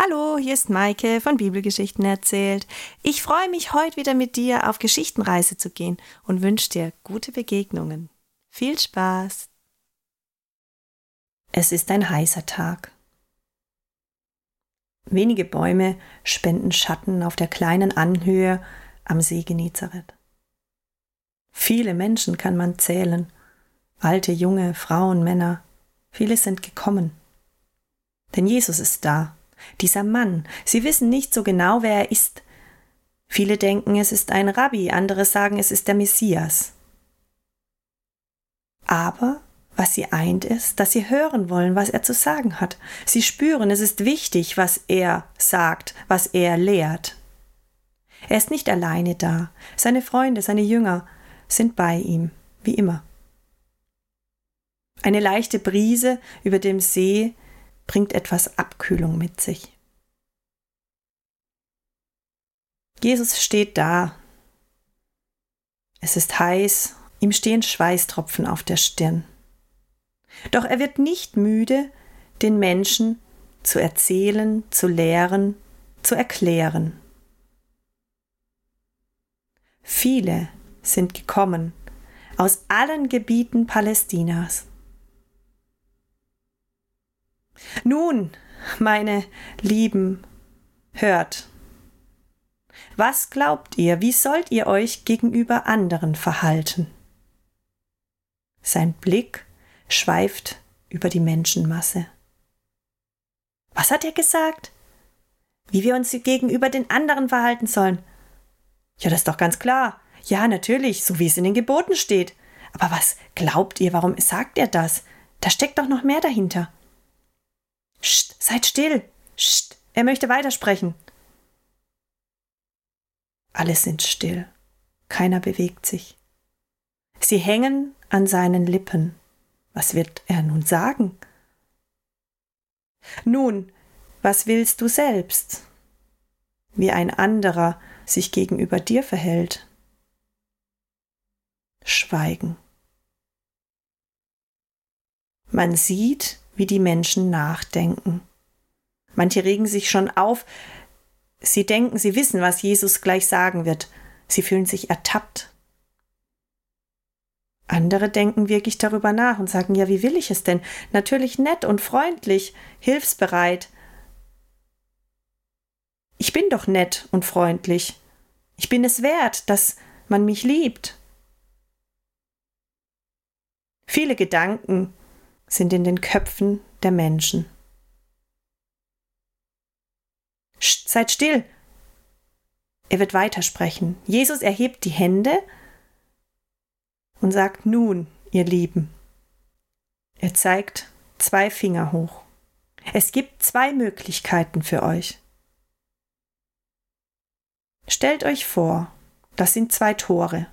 Hallo, hier ist Maike von Bibelgeschichten erzählt. Ich freue mich, heute wieder mit dir auf Geschichtenreise zu gehen und wünsche dir gute Begegnungen. Viel Spaß! Es ist ein heißer Tag. Wenige Bäume spenden Schatten auf der kleinen Anhöhe am See Genezareth. Viele Menschen kann man zählen, alte, junge, Frauen, Männer, viele sind gekommen. Denn Jesus ist da dieser Mann. Sie wissen nicht so genau, wer er ist. Viele denken, es ist ein Rabbi, andere sagen, es ist der Messias. Aber was sie eint ist, dass sie hören wollen, was er zu sagen hat. Sie spüren, es ist wichtig, was er sagt, was er lehrt. Er ist nicht alleine da. Seine Freunde, seine Jünger sind bei ihm, wie immer. Eine leichte Brise über dem See bringt etwas Abkühlung mit sich. Jesus steht da. Es ist heiß, ihm stehen Schweißtropfen auf der Stirn. Doch er wird nicht müde, den Menschen zu erzählen, zu lehren, zu erklären. Viele sind gekommen aus allen Gebieten Palästinas. Nun, meine Lieben, hört. Was glaubt ihr, wie sollt ihr euch gegenüber anderen verhalten? Sein Blick schweift über die Menschenmasse. Was hat er gesagt? Wie wir uns gegenüber den anderen verhalten sollen? Ja, das ist doch ganz klar. Ja, natürlich, so wie es in den Geboten steht. Aber was glaubt ihr, warum sagt er das? Da steckt doch noch mehr dahinter. Psst, seid still. Psst, er möchte weitersprechen. Alle sind still. Keiner bewegt sich. Sie hängen an seinen Lippen. Was wird er nun sagen? Nun, was willst du selbst? Wie ein anderer sich gegenüber dir verhält. Schweigen. Man sieht, wie die Menschen nachdenken. Manche regen sich schon auf, sie denken, sie wissen, was Jesus gleich sagen wird, sie fühlen sich ertappt. Andere denken wirklich darüber nach und sagen, ja, wie will ich es denn? Natürlich nett und freundlich, hilfsbereit. Ich bin doch nett und freundlich. Ich bin es wert, dass man mich liebt. Viele Gedanken sind in den Köpfen der Menschen. Psst, seid still! Er wird weitersprechen. Jesus erhebt die Hände und sagt nun, ihr Lieben. Er zeigt zwei Finger hoch. Es gibt zwei Möglichkeiten für euch. Stellt euch vor, das sind zwei Tore.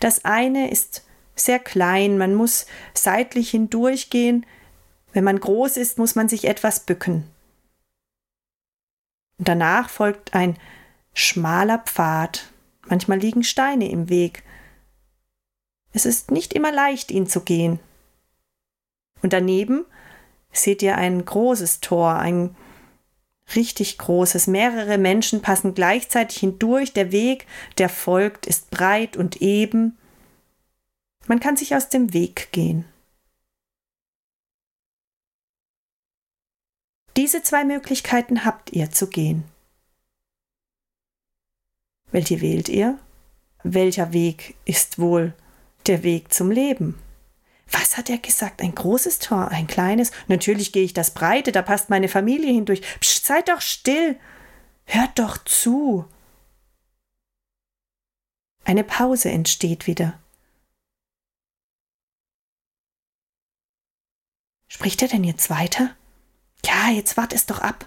Das eine ist sehr klein, man muss seitlich hindurchgehen. Wenn man groß ist, muss man sich etwas bücken. Und danach folgt ein schmaler Pfad. Manchmal liegen Steine im Weg. Es ist nicht immer leicht, ihn zu gehen. Und daneben seht ihr ein großes Tor, ein richtig großes. Mehrere Menschen passen gleichzeitig hindurch. Der Weg, der folgt, ist breit und eben. Man kann sich aus dem Weg gehen. Diese zwei Möglichkeiten habt ihr zu gehen. Welche wählt ihr? Welcher Weg ist wohl der Weg zum Leben? Was hat er gesagt? Ein großes Tor, ein kleines? Natürlich gehe ich das breite, da passt meine Familie hindurch. Psst, seid doch still. Hört doch zu. Eine Pause entsteht wieder. Spricht er denn jetzt weiter? Ja, jetzt wart es doch ab.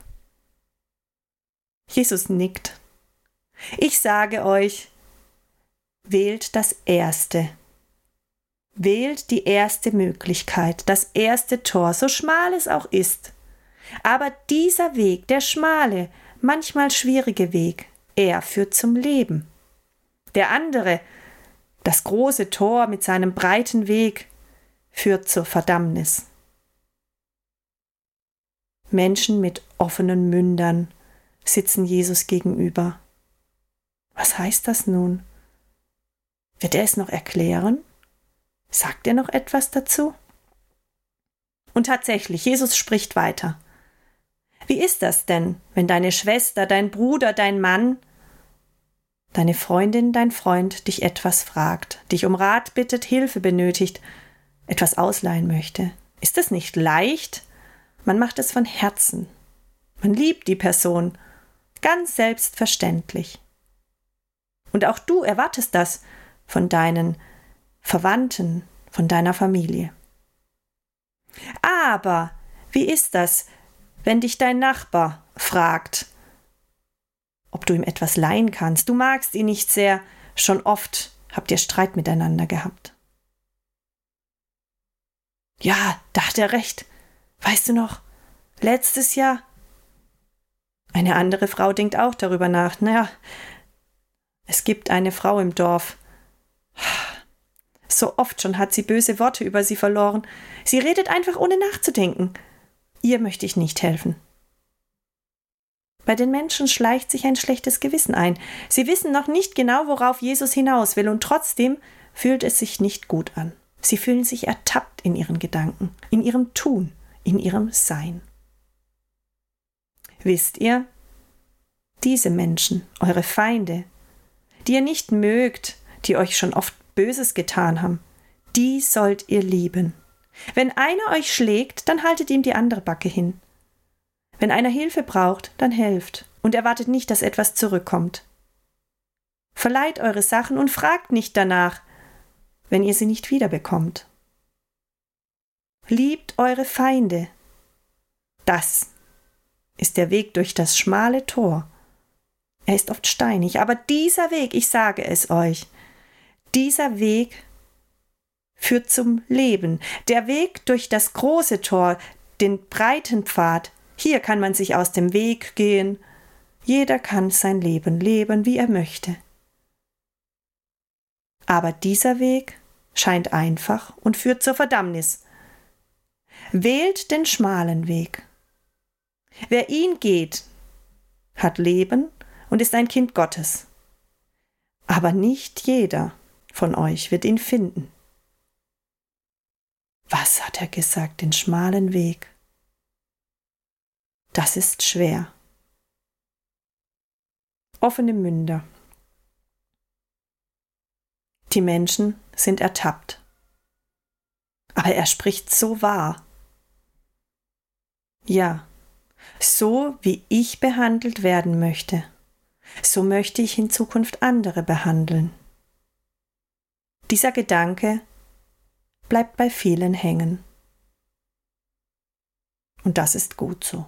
Jesus nickt. Ich sage euch, wählt das Erste. Wählt die erste Möglichkeit, das erste Tor, so schmal es auch ist. Aber dieser Weg, der schmale, manchmal schwierige Weg, er führt zum Leben. Der andere, das große Tor mit seinem breiten Weg, führt zur Verdammnis. Menschen mit offenen Mündern sitzen Jesus gegenüber. Was heißt das nun? Wird er es noch erklären? Sagt er noch etwas dazu? Und tatsächlich, Jesus spricht weiter. Wie ist das denn, wenn deine Schwester, dein Bruder, dein Mann, deine Freundin, dein Freund dich etwas fragt, dich um Rat bittet, Hilfe benötigt, etwas ausleihen möchte? Ist es nicht leicht? Man macht es von Herzen. Man liebt die Person. Ganz selbstverständlich. Und auch du erwartest das von deinen Verwandten, von deiner Familie. Aber wie ist das, wenn dich dein Nachbar fragt, ob du ihm etwas leihen kannst? Du magst ihn nicht sehr, schon oft habt ihr Streit miteinander gehabt. Ja, da hat er recht. Weißt du noch, letztes Jahr? Eine andere Frau denkt auch darüber nach. Naja, es gibt eine Frau im Dorf. So oft schon hat sie böse Worte über sie verloren. Sie redet einfach ohne nachzudenken. Ihr möchte ich nicht helfen. Bei den Menschen schleicht sich ein schlechtes Gewissen ein. Sie wissen noch nicht genau, worauf Jesus hinaus will, und trotzdem fühlt es sich nicht gut an. Sie fühlen sich ertappt in ihren Gedanken, in ihrem Tun, in ihrem Sein. Wisst ihr, diese Menschen, eure Feinde, die ihr nicht mögt, die euch schon oft Böses getan haben, die sollt ihr lieben. Wenn einer euch schlägt, dann haltet ihm die andere Backe hin. Wenn einer Hilfe braucht, dann helft und erwartet nicht, dass etwas zurückkommt. Verleiht eure Sachen und fragt nicht danach, wenn ihr sie nicht wiederbekommt. Liebt eure Feinde. Das ist der Weg durch das schmale Tor. Er ist oft steinig, aber dieser Weg, ich sage es euch, dieser Weg führt zum Leben. Der Weg durch das große Tor, den breiten Pfad, hier kann man sich aus dem Weg gehen. Jeder kann sein Leben leben, wie er möchte. Aber dieser Weg scheint einfach und führt zur Verdammnis. Wählt den schmalen Weg. Wer ihn geht, hat Leben und ist ein Kind Gottes. Aber nicht jeder von euch wird ihn finden. Was hat er gesagt, den schmalen Weg? Das ist schwer. Offene Münder. Die Menschen sind ertappt. Aber er spricht so wahr. Ja, so wie ich behandelt werden möchte, so möchte ich in Zukunft andere behandeln. Dieser Gedanke bleibt bei vielen hängen. Und das ist gut so.